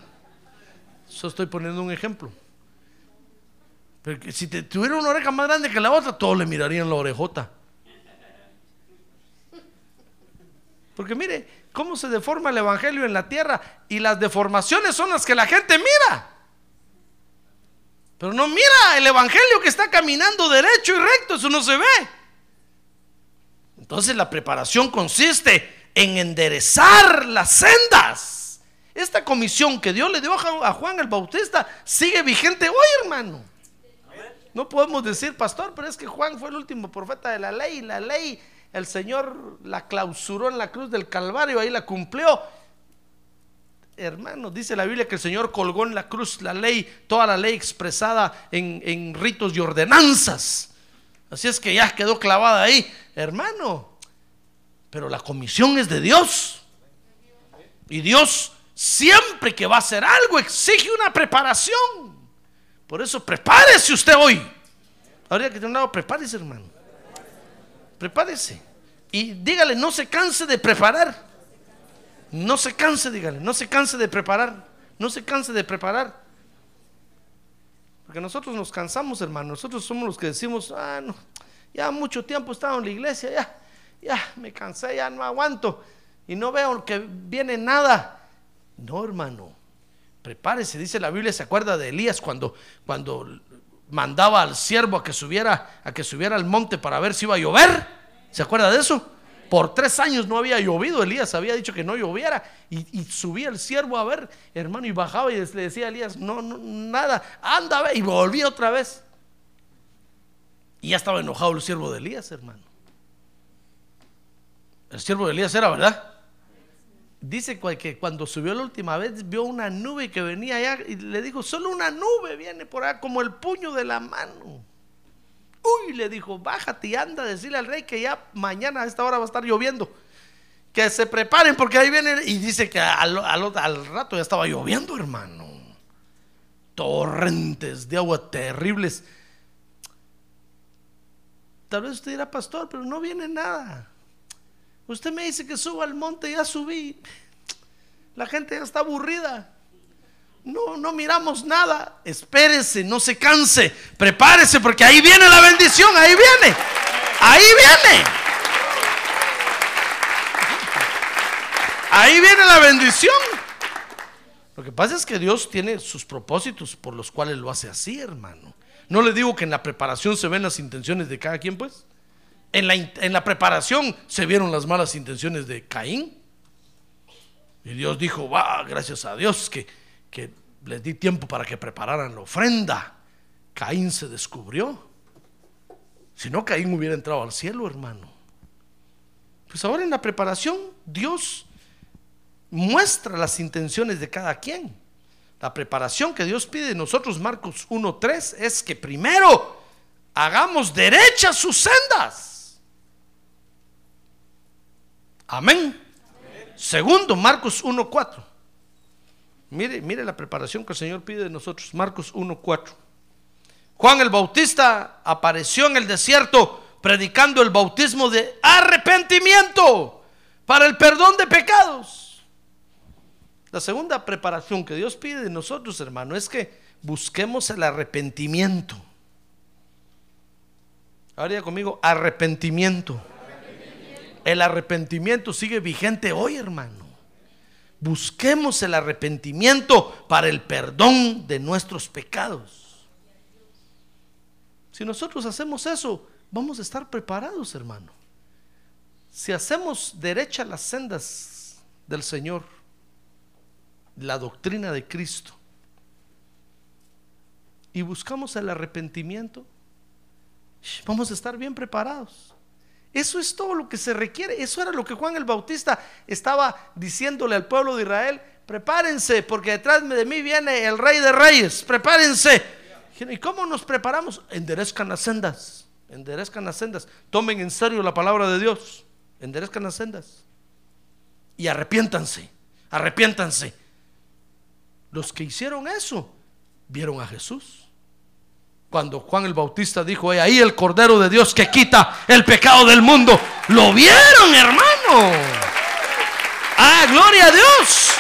Eso estoy poniendo un ejemplo. Pero si tuviera una oreja más grande que la otra, todos le mirarían la orejota. Porque mire, cómo se deforma el Evangelio en la tierra y las deformaciones son las que la gente mira. Pero no mira el Evangelio que está caminando derecho y recto, eso no se ve. Entonces la preparación consiste en enderezar las sendas. Esta comisión que Dios le dio a Juan el Bautista sigue vigente hoy, hermano. No podemos decir, pastor, pero es que Juan fue el último profeta de la ley. La ley, el Señor la clausuró en la cruz del Calvario, ahí la cumplió hermanos, dice la Biblia que el Señor colgó en la cruz la ley, toda la ley expresada en, ritos y ordenanzas. Así es que ya quedó clavada ahí, hermano. Pero la comisión es de Dios. Y Dios siempre que va a hacer algo exige una preparación. Por eso prepárese usted hoy. Habría que tener un lado, prepárese, hermano. Prepárese. Y dígale, no se canse de preparar. No se canse, dígale, no se canse de preparar, no se canse de preparar. Porque nosotros nos cansamos, hermano. Nosotros somos los que decimos, ah, no, ya mucho tiempo he estado en la iglesia, ya, ya me cansé, ya no aguanto. Y no veo que viene nada. No, hermano. Prepárese, dice la Biblia, se acuerda de Elías cuando, cuando mandaba al siervo a que subiera, a que subiera al monte para ver si iba a llover. ¿Se acuerda de eso? Por tres años no había llovido, Elías había dicho que no lloviera y, subía el siervo a ver, hermano, y bajaba y le decía a Elías, no, no, nada, anda, y volvía otra vez. Y ya estaba enojado el siervo de Elías, hermano. El siervo de Elías era, ¿verdad? Dice que cuando subió la última vez vio una nube que venía allá y le dijo, solo una nube viene por allá como el puño de la mano. Uy, le dijo, bájate y anda a decirle al rey que ya mañana a esta hora va a estar lloviendo. Que se preparen porque ahí viene. Y dice que al, al rato ya estaba lloviendo, hermano. Torrentes de agua terribles. Tal vez usted dirá, pastor, pero no viene nada. Usted me dice que suba al monte, ya subí. La gente ya está aburrida. No, no miramos nada. Espérese, no se canse. Prepárese porque ahí viene la bendición, ahí viene. Ahí viene. Ahí viene la bendición. Lo que pasa es que Dios tiene sus propósitos por los cuales lo hace así, hermano. No le digo que en la preparación se ven las intenciones de cada quien, pues. En la, preparación se vieron las malas intenciones de Caín. Y Dios dijo, va, gracias a Dios que, que les di tiempo para que prepararan la ofrenda. Caín se descubrió. Si no, Caín hubiera entrado al cielo, hermano. Pues ahora en la preparación, Dios muestra las intenciones de cada quien. La preparación que Dios pide de nosotros, Marcos 1.3, es que primero hagamos derechas sus sendas. Amén. Segundo, Marcos 1.4. Mire, mire la preparación que el Señor pide de nosotros. Marcos 1.4. Juan el Bautista apareció en el desierto predicando el bautismo de arrepentimiento para el perdón de pecados. La segunda preparación que Dios pide de nosotros, hermano, es que busquemos el arrepentimiento. Ahora conmigo, arrepentimiento. El arrepentimiento sigue vigente hoy, hermano. Busquemos el arrepentimiento para el perdón de nuestros pecados. Si nosotros hacemos eso, vamos a estar preparados, hermano. Si hacemos derecha las sendas del Señor, la doctrina de Cristo, y buscamos el arrepentimiento, vamos a estar bien preparados. Eso es todo lo que se requiere. Eso era lo que Juan el Bautista estaba diciéndole al pueblo de Israel. Prepárense, porque detrás de mí viene el rey de reyes. Prepárense. ¿Y cómo nos preparamos? Enderezcan las sendas. Enderezcan las sendas. Tomen en serio la palabra de Dios. Enderezcan las sendas. Y arrepiéntanse. Arrepiéntanse. Los que hicieron eso vieron a Jesús. Cuando Juan el Bautista dijo, ahí el Cordero de Dios que quita el pecado del mundo. Lo vieron, hermano. Ah, gloria a Dios.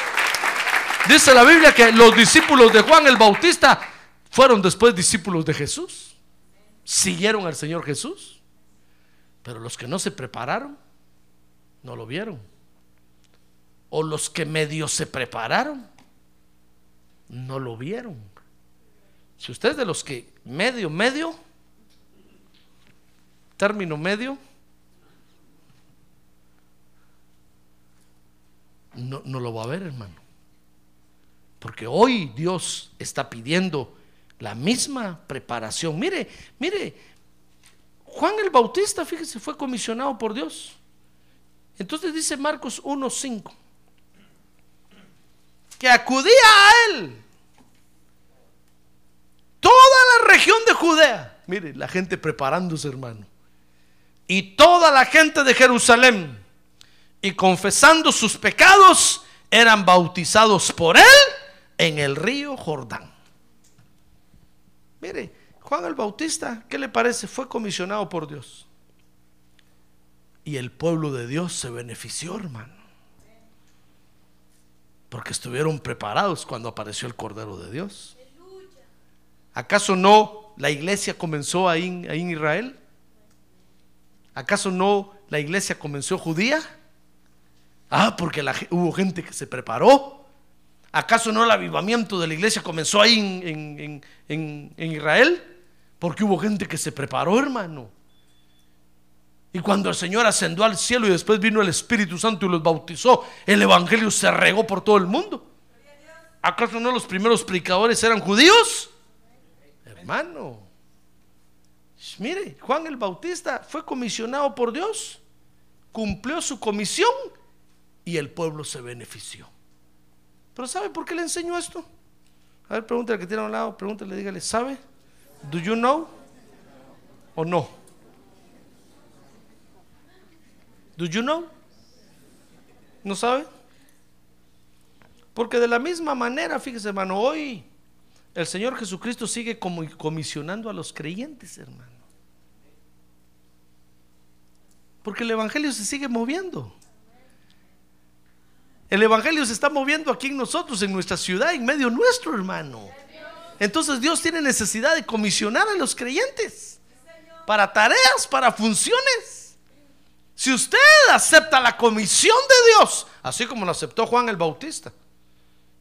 Dice la Biblia que los discípulos de Juan el Bautista fueron después discípulos de Jesús. Siguieron al Señor Jesús. Pero los que no se prepararon, no lo vieron. O los que medio se prepararon, no lo vieron. Si usted es de los que medio, medio, término medio, no, no lo va a ver, hermano. Porque hoy Dios está pidiendo la misma preparación. Mire, mire, Juan el Bautista, fíjese, fue comisionado por Dios. Entonces dice Marcos 1.5, que acudía a él toda la región de Judea. Mire, la gente preparándose, hermano. Y toda la gente de Jerusalén. Y confesando sus pecados, eran bautizados por él en el río Jordán. Mire, Juan el Bautista, ¿qué le parece? Fue comisionado por Dios. Y el pueblo de Dios se benefició, hermano. Porque estuvieron preparados cuando apareció el Cordero de Dios. ¿Acaso no la iglesia comenzó ahí, en- Israel? ¿Acaso no la iglesia comenzó judía? Ah, porque la hubo gente que se preparó. ¿Acaso no el avivamiento de la iglesia comenzó ahí en- en Israel? Porque hubo gente que se preparó, hermano. Y cuando el Señor ascendió al cielo y después vino el Espíritu Santo y los bautizó, el Evangelio se regó por todo el mundo. ¿Acaso no los primeros predicadores eran judíos? Hermano, mire, Juan el Bautista fue comisionado por Dios, cumplió su comisión y el pueblo se benefició. Pero ¿sabe por qué le enseño esto? A ver, pregúntale al que tiene a un lado, pregúntale, dígale, ¿sabe? ¿Do you know? ¿O no? ¿Do you know? ¿No sabe? Porque de la misma manera, fíjese, hermano, hoy el Señor Jesucristo sigue comisionando a los creyentes, hermano. Porque el Evangelio se sigue moviendo. El Evangelio se está moviendo aquí en nosotros, en nuestra ciudad, en medio nuestro, hermano. Entonces Dios tiene necesidad de comisionar a los creyentes para tareas, para funciones. Si usted acepta la comisión de Dios, así como lo aceptó Juan el Bautista.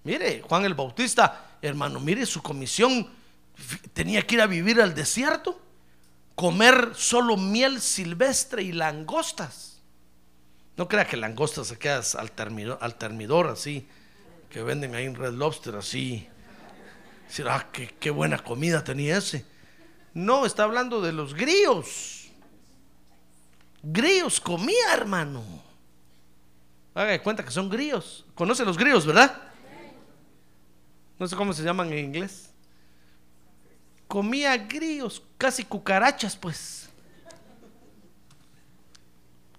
Mire, Juan el Bautista, hermano, mire su comisión. Tenía que ir a vivir al desierto, comer solo miel silvestre y langostas. No crea que langostas se quedan al termidor, al termidor así, que venden ahí en Red Lobster así. Decir, ah, qué, qué buena comida tenía ese. No, está hablando de los grillos. Grillos comía, hermano. Haga de cuenta que son grillos. ¿Conoce los grillos, verdad? No sé cómo se llaman en inglés. Comía grillos, casi cucarachas, pues.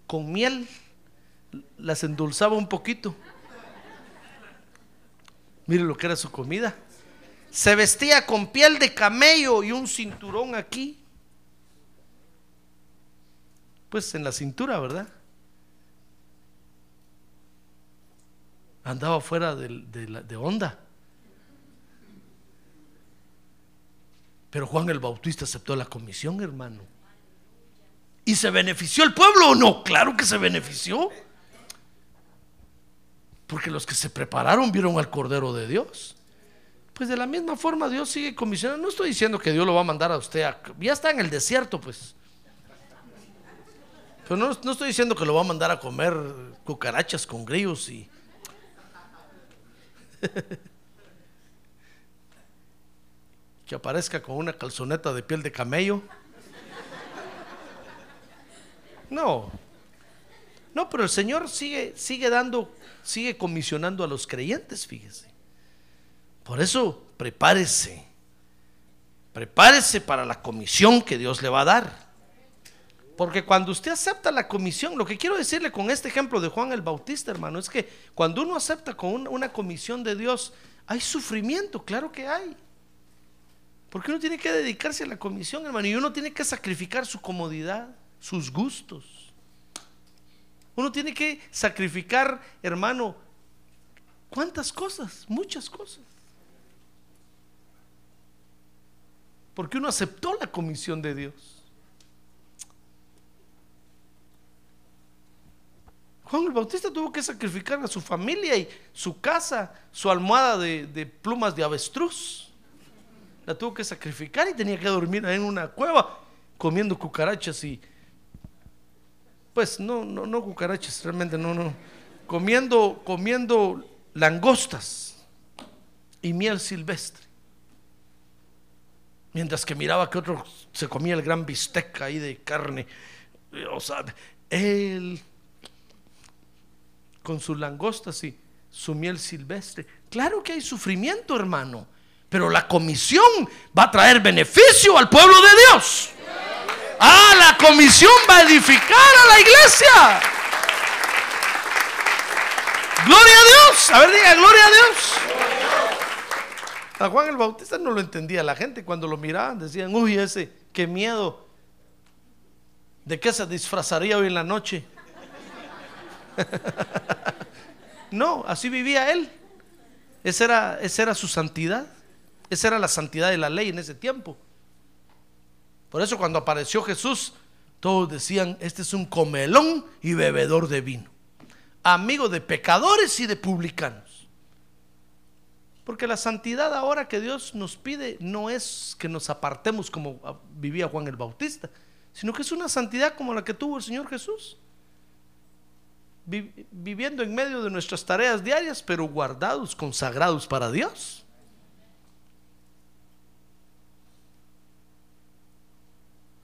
Con miel. Las endulzaba un poquito. Mire lo que era su comida. Se vestía con piel de camello y un cinturón aquí. Pues en la cintura, ¿verdad? Andaba fuera de, de onda. Pero Juan el Bautista aceptó la comisión, hermano. ¿Y se benefició el pueblo o no? Claro que se benefició. Porque los que se prepararon vieron al Cordero de Dios. Pues de la misma forma Dios sigue comisionando. No estoy diciendo que Dios lo va a mandar a usted a... Ya está en el desierto, pues. Pero no, no estoy diciendo que lo va a mandar a comer cucarachas con grillos y... que aparezca con una calzoneta de piel de camello. No. No, pero el Señor sigue, sigue dando, sigue comisionando a los creyentes, fíjese. Por eso, prepárese. Prepárese para la comisión que Dios le va a dar. Porque cuando usted acepta la comisión, lo que quiero decirle con este ejemplo de Juan el Bautista, hermano, es que cuando uno acepta con una, comisión de Dios, hay sufrimiento, claro que hay. Porque uno tiene que dedicarse a la comisión, hermano, y uno tiene que sacrificar su comodidad, sus gustos. Uno tiene que sacrificar, hermano, ¿cuántas cosas? Muchas cosas. Porque uno aceptó la comisión de Dios. Juan el Bautista tuvo que sacrificar a su familia y su casa, su almohada de, de plumas de avestruz. La tuvo que sacrificar y tenía que dormir en una cueva comiendo cucarachas y pues no, no, no cucarachas, realmente no, no. Comiendo, comiendo langostas y miel silvestre. Mientras que miraba que otro se comía el gran bistec ahí de carne. O sea, él con sus langostas y su miel silvestre. Claro que hay sufrimiento, hermano, pero la comisión va a traer beneficio al pueblo de Dios. Ah, la comisión va a edificar a la iglesia. Gloria a Dios. A ver, diga, gloria a Dios. A Juan el Bautista no lo entendía la gente cuando lo miraban, decían, uy, ese, qué miedo. ¿De qué se disfrazaría hoy en la noche? no, así vivía él. Esa era, esa era su santidad. Esa era la santidad de la ley en ese tiempo. Por eso cuando apareció Jesús, todos decían, este es un comelón y bebedor de vino. Amigo de pecadores y de publicanos. Porque la santidad ahora que Dios nos pide no es que nos apartemos como vivía Juan el Bautista, sino que es una santidad como la que tuvo el Señor Jesús. viviendo en medio de nuestras tareas diarias, pero guardados, consagrados para Dios.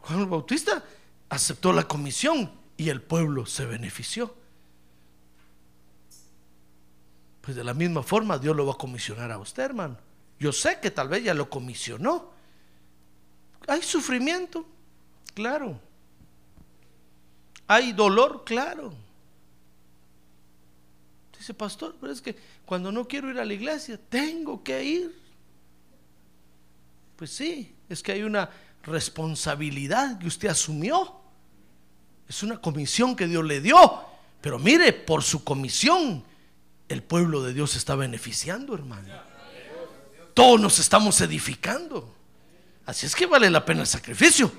Juan Bautista aceptó la comisión y el pueblo se benefició. Pues de la misma forma Dios lo va a comisionar a usted, hermano. Yo sé que tal vez ya lo comisionó. Hay sufrimiento, claro. Hay dolor, claro. Dice, pastor, pero es que cuando no quiero ir a la iglesia, tengo que ir. Pues sí, es que hay una responsabilidad que usted asumió. Es una comisión que Dios le dio. Pero mire, por su comisión, el pueblo de Dios está beneficiando, hermano. Todos nos estamos edificando. Así es que vale la pena el sacrificio.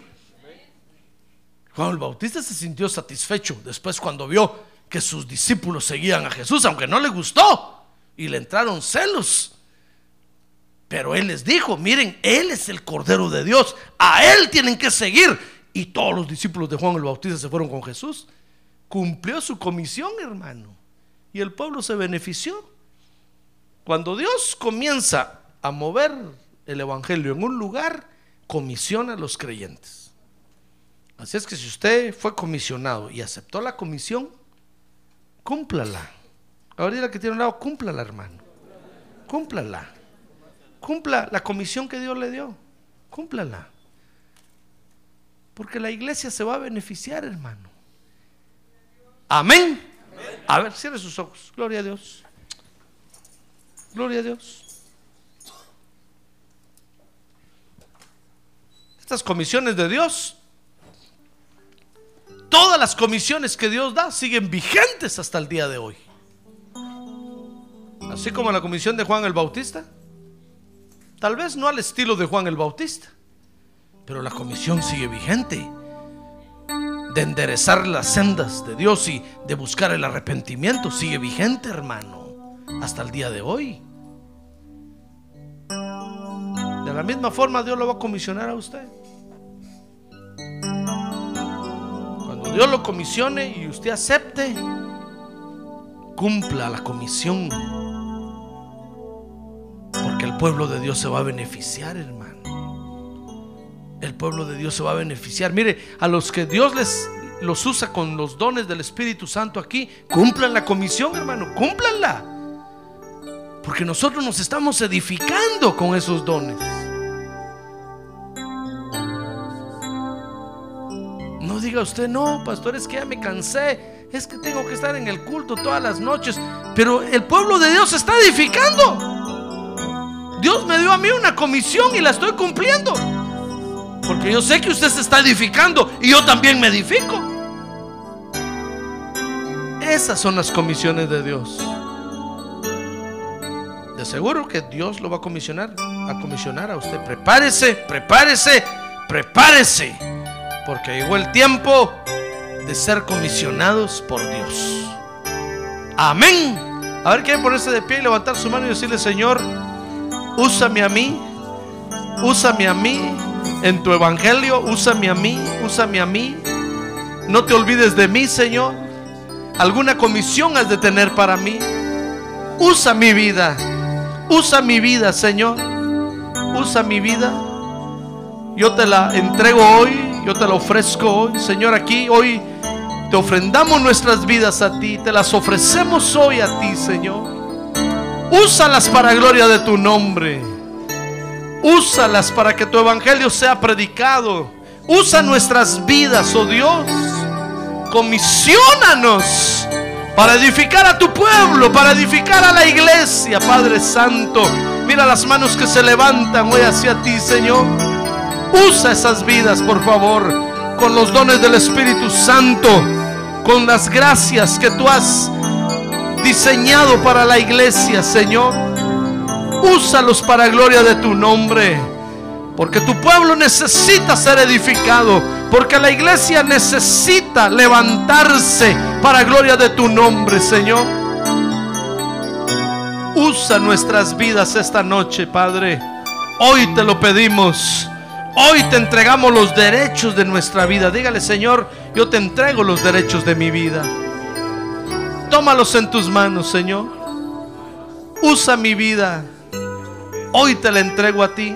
Juan el Bautista se sintió satisfecho después cuando vio que sus discípulos seguían a Jesús, aunque no le gustó, y le entraron celos. Pero él les dijo, miren, él es el Cordero de Dios, a él tienen que seguir. Y todos los discípulos de Juan el Bautista se fueron con Jesús. Cumplió su comisión, hermano. Y el pueblo se benefició. Cuando Dios comienza a mover el Evangelio en un lugar, comisiona a los creyentes. Así es que si usted fue comisionado y aceptó la comisión, cúmplala. Ahorita que tiene un lado, cúmplala, hermano. Cúmplala. Cumpla la comisión que Dios le dio. Cúmplala. Porque la iglesia se va a beneficiar, hermano. Amén. A ver, cierre sus ojos. Gloria a Dios. Gloria a Dios. Estas comisiones de Dios, todas las comisiones que Dios da siguen vigentes hasta el día de hoy. Así como la comisión de Juan el Bautista. Tal vez no al estilo de Juan el Bautista, pero la comisión sigue vigente de enderezar las sendas de Dios y de buscar el arrepentimiento sigue vigente, hermano, hasta el día de hoy. De la misma forma Dios lo va a comisionar a usted. Cuando Dios lo comisione y usted acepte, cumpla la comisión porque el pueblo de Dios se va a beneficiar, hermano. El pueblo de Dios se va a beneficiar. Mire, a los que Dios les los usa con los dones del Espíritu Santo aquí, cumplan la comisión, hermano, cúmplanla. Porque nosotros nos estamos edificando con esos dones. No diga usted, no, pastor, es que ya me cansé, es que tengo que estar en el culto todas las noches. Pero el pueblo de Dios se está edificando. Dios me dio a mí una comisión y la estoy cumpliendo. Porque yo sé que usted se está edificando y yo también me edifico. Esas son las comisiones de Dios. De seguro que Dios lo va a comisionar, a comisionar a usted. Prepárese, prepárese, prepárese. Porque llegó el tiempo de ser comisionados por Dios. Amén. A ver, quieren ponerse de pie y levantar su mano y decirle, Señor, úsame a mí, úsame a mí en tu evangelio, úsame a mí, úsame a mí. No te olvides de mí, Señor. Alguna comisión has de tener para mí. Usa mi vida, usa mi vida, Señor. Usa mi vida. Yo te la entrego hoy, yo te la ofrezco hoy, Señor, aquí hoy. Te ofrendamos nuestras vidas a ti, te las ofrecemos hoy a ti, Señor. Úsalas para gloria de tu nombre. Úsalas para que tu evangelio sea predicado. Usa nuestras vidas, oh Dios. Comisionanos para edificar a tu pueblo, para edificar a la iglesia, Padre Santo. Mira las manos que se levantan hoy hacia ti, Señor. Usa esas vidas, por favor, con los dones del Espíritu Santo, con las gracias que tú has diseñado para la iglesia, Señor. Úsalos para gloria de tu nombre. Porque tu pueblo necesita ser edificado. Porque la iglesia necesita levantarse para gloria de tu nombre, Señor. Usa nuestras vidas esta noche, Padre. Hoy te lo pedimos. Hoy te entregamos los derechos de nuestra vida. Dígale, Señor, yo te entrego los derechos de mi vida. Tómalos en tus manos, Señor. Usa mi vida. Hoy te la entrego a ti.